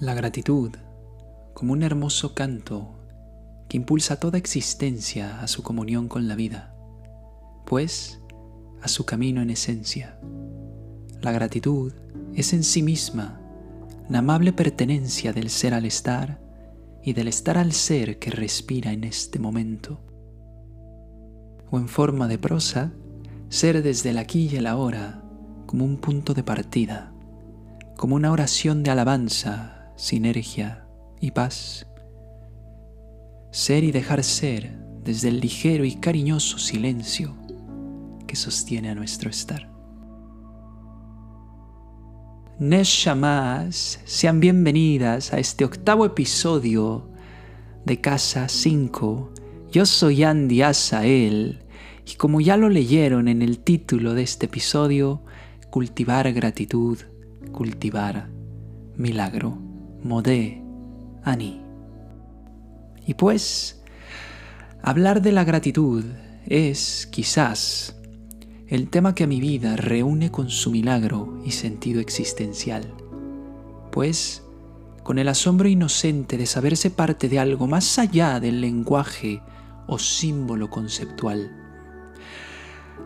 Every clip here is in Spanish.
La gratitud, como un hermoso canto que impulsa toda existencia a su comunión con la vida, pues a su camino en esencia. La gratitud es en sí misma la amable pertenencia del ser al estar y del estar al ser que respira en este momento. O en forma de prosa, ser desde el aquí y el ahora como un punto de partida, como una oración de alabanza, sinergia y paz. Ser y dejar ser desde el ligero y cariñoso silencio que sostiene a nuestro estar. Neshamas, sean bienvenidas a este octavo episodio de Casa 5. Yo soy Andy Asael y como ya lo leyeron en el título de este episodio, cultivar gratitud, cultivar milagro, modé, ani. Y pues, hablar de la gratitud es, quizás, el tema que a mi vida reúne con su milagro y sentido existencial, pues con el asombro inocente de saberse parte de algo más allá del lenguaje o símbolo conceptual.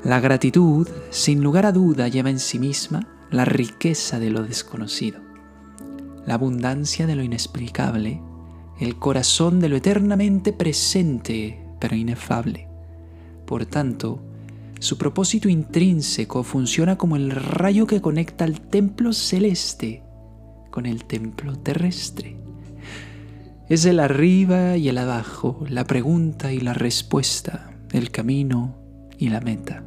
La gratitud, sin lugar a duda, lleva en sí misma la riqueza de lo desconocido, la abundancia de lo inexplicable, el corazón de lo eternamente presente pero inefable. Por tanto, su propósito intrínseco funciona como el rayo que conecta el templo celeste con el templo terrestre. Es el arriba y el abajo, la pregunta y la respuesta, el camino y la meta.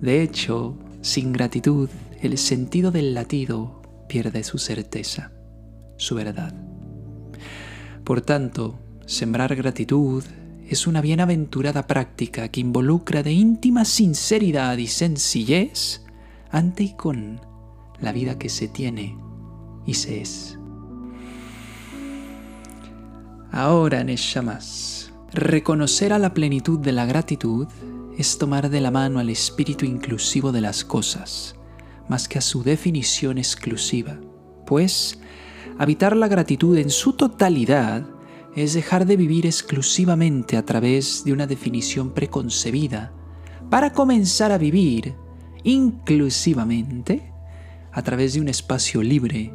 De hecho, sin gratitud, el sentido del latido pierde su certeza, su verdad. Por tanto, sembrar gratitud es una bienaventurada práctica que involucra de íntima sinceridad y sencillez ante y con la vida que se tiene y se es. Ahora, Neshamas, reconocer a la plenitud de la gratitud es tomar de la mano al espíritu inclusivo de las cosas, más que a su definición exclusiva, pues habitar la gratitud en su totalidad es dejar de vivir exclusivamente a través de una definición preconcebida para comenzar a vivir inclusivamente a través de un espacio libre,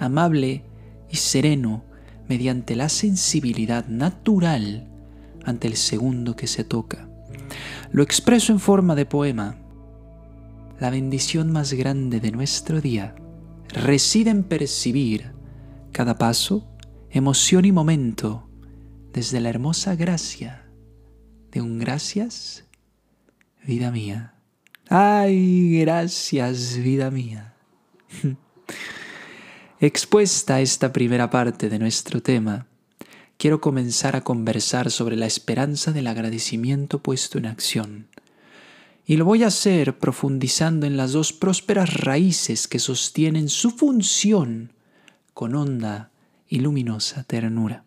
amable y sereno mediante la sensibilidad natural ante el segundo que se toca. Lo expreso en forma de poema. La bendición más grande de nuestro día reside en percibir cada paso emoción y momento desde la hermosa gracia de un gracias, vida mía. Ay, gracias, vida mía. Expuesta esta primera parte de nuestro tema, quiero comenzar a conversar sobre la esperanza del agradecimiento puesto en acción. Y lo voy a hacer profundizando en las dos prósperas raíces que sostienen su función con honda y luminosa ternura.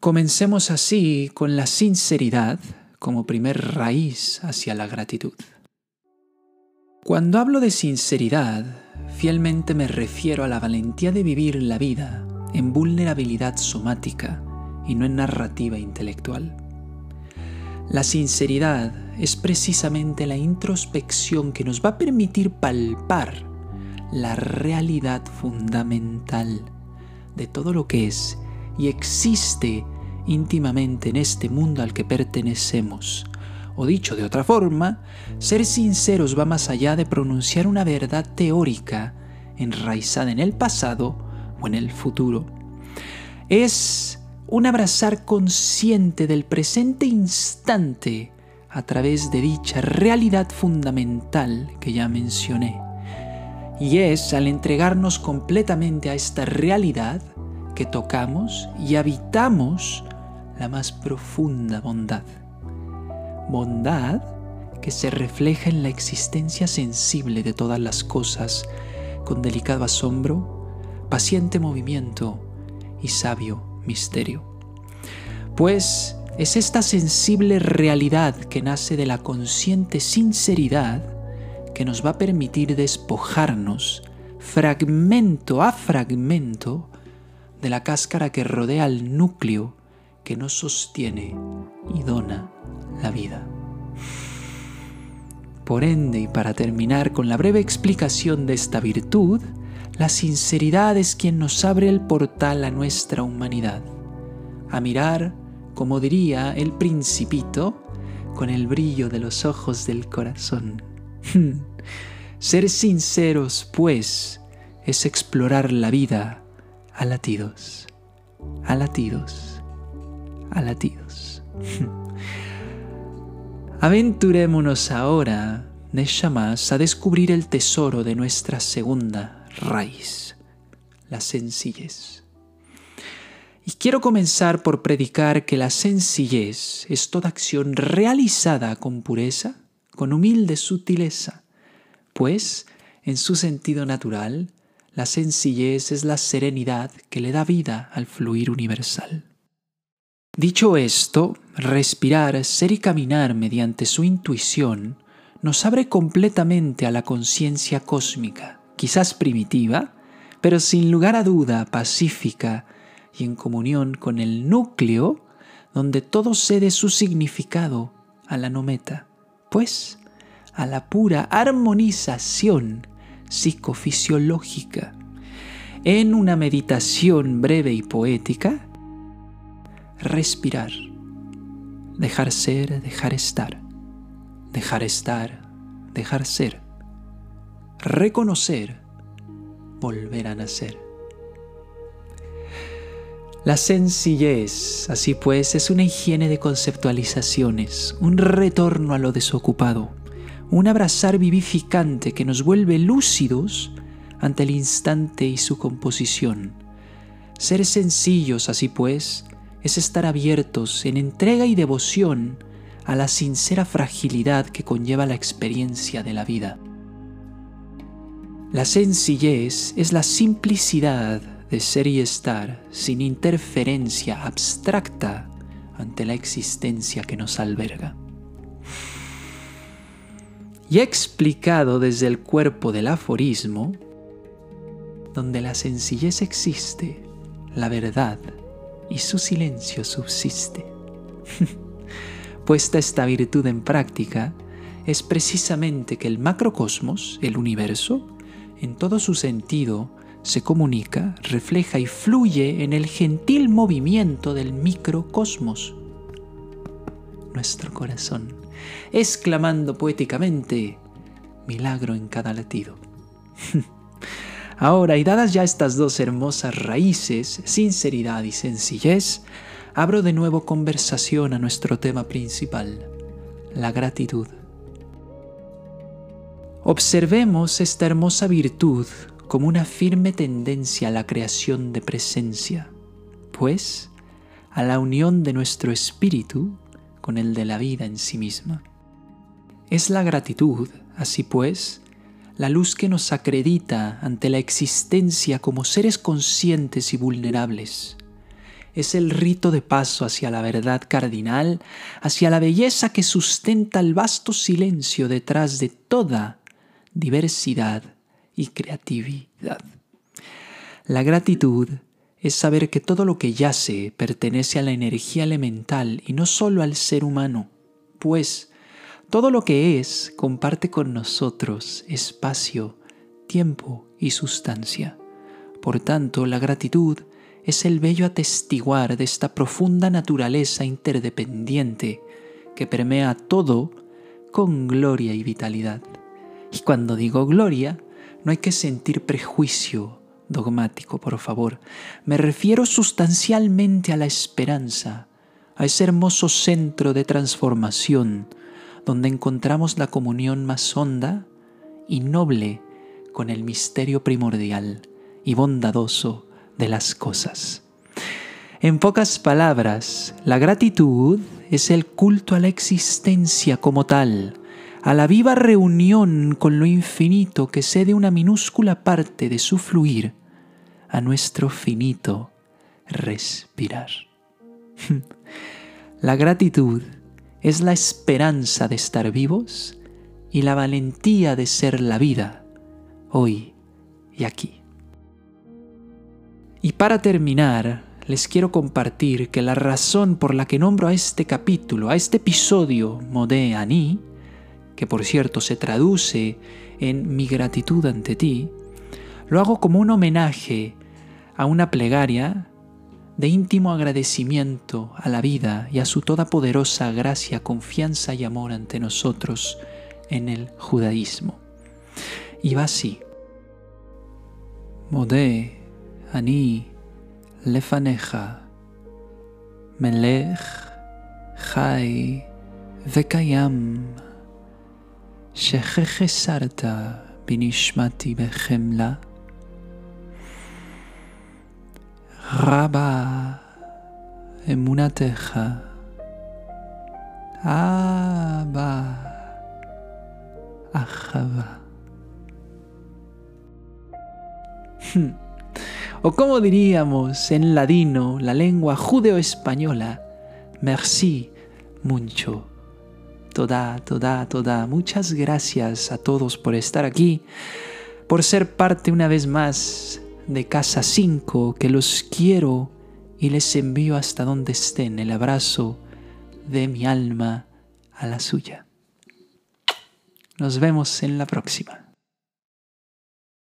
Comencemos así con la sinceridad como primer raíz hacia la gratitud. Cuando hablo de sinceridad, fielmente me refiero a la valentía de vivir la vida en vulnerabilidad somática y no en narrativa intelectual. La sinceridad es precisamente la introspección que nos va a permitir palpar la realidad fundamental de todo lo que es y existe íntimamente en este mundo al que pertenecemos. O dicho de otra forma, ser sinceros va más allá de pronunciar una verdad teórica enraizada en el pasado o en el futuro. Es un abrazar consciente del presente instante a través de dicha realidad fundamental que ya mencioné. Y es al entregarnos completamente a esta realidad que tocamos y habitamos la más profunda bondad. Bondad que se refleja en la existencia sensible de todas las cosas, con delicado asombro, paciente movimiento y sabio misterio. Pues es esta sensible realidad que nace de la consciente sinceridad que nos va a permitir despojarnos fragmento a fragmento de la cáscara que rodea el núcleo que nos sostiene y dona la vida. Por ende, y para terminar con la breve explicación de esta virtud, la sinceridad es quien nos abre el portal a nuestra humanidad, a mirar, como diría el principito, con el brillo de los ojos del corazón. Ser sinceros, pues, es explorar la vida a latidos, a latidos, a latidos. Aventurémonos ahora, más a descubrir el tesoro de nuestra segunda raíz, la sencillez. Y quiero comenzar por predicar que la sencillez es toda acción realizada con pureza, con humilde sutileza, pues, en su sentido natural, la sencillez es la serenidad que le da vida al fluir universal. Dicho esto, respirar, ser y caminar mediante su intuición nos abre completamente a la conciencia cósmica, quizás primitiva, pero sin lugar a duda pacífica y en comunión con el núcleo donde todo cede su significado a la nometa, pues a la pura armonización psicofisiológica. En una meditación breve y poética, respirar, dejar ser, dejar estar, dejar estar, dejar ser, reconocer, volver a nacer. La sencillez, así pues, es una higiene de conceptualizaciones, un retorno a lo desocupado un abrazar vivificante que nos vuelve lúcidos ante el instante y su composición. Ser sencillos, así pues, es estar abiertos en entrega y devoción a la sincera fragilidad que conlleva la experiencia de la vida. La sencillez es la simplicidad de ser y estar sin interferencia abstracta ante la existencia que nos alberga y explicado desde el cuerpo del aforismo, donde la sencillez existe, la verdad y su silencio subsiste. Puesta esta virtud en práctica, es precisamente que el macrocosmos, el universo, en todo su sentido, se comunica, refleja y fluye en el gentil movimiento del microcosmos, nuestro corazón exclamando poéticamente, milagro en cada latido. Ahora, y dadas ya estas dos hermosas raíces, sinceridad y sencillez, abro de nuevo conversación a nuestro tema principal, la gratitud. Observemos esta hermosa virtud como una firme tendencia a la creación de presencia, pues a la unión de nuestro espíritu con el de la vida en sí misma. Es la gratitud, así pues, la luz que nos acredita ante la existencia como seres conscientes y vulnerables. Es el rito de paso hacia la verdad cardinal, hacia la belleza que sustenta el vasto silencio detrás de toda diversidad y creatividad. La gratitud es saber que todo lo que yace pertenece a la energía elemental y no solo al ser humano, pues todo lo que es comparte con nosotros espacio, tiempo y sustancia. Por tanto, la gratitud es el bello atestiguar de esta profunda naturaleza interdependiente que permea todo con gloria y vitalidad. Y cuando digo gloria, no hay que sentir prejuicio dogmático, por favor. Me refiero sustancialmente a la esperanza, a ese hermoso centro de transformación donde encontramos la comunión más honda y noble con el misterio primordial y bondadoso de las cosas. En pocas palabras, la gratitud es el culto a la existencia como tal, a la viva reunión con lo infinito que cede una minúscula parte de su fluir a nuestro finito respirar. La gratitud es la esperanza de estar vivos y la valentía de ser la vida, hoy y aquí. Y para terminar, les quiero compartir que la razón por la que nombro a este capítulo, a este episodio Modé Ani, que por cierto se traduce en mi gratitud ante ti, lo hago como un homenaje a una plegaria de íntimo agradecimiento a la vida y a su todopoderosa gracia, confianza y amor ante nosotros en el judaísmo. Y va así. Modé, Ani, Lefaneja, Melech, Chai, Vekayam, sarta binishmati בחמלה, רבה אמונתך, אבא אחווה. o como diríamos en ladino, la lengua judeo-española, merci mucho. Toda, toda, toda. Muchas gracias a todos por estar aquí, por ser parte una vez más de Casa 5, que los quiero y les envío hasta donde estén el abrazo de mi alma a la suya. Nos vemos en la próxima.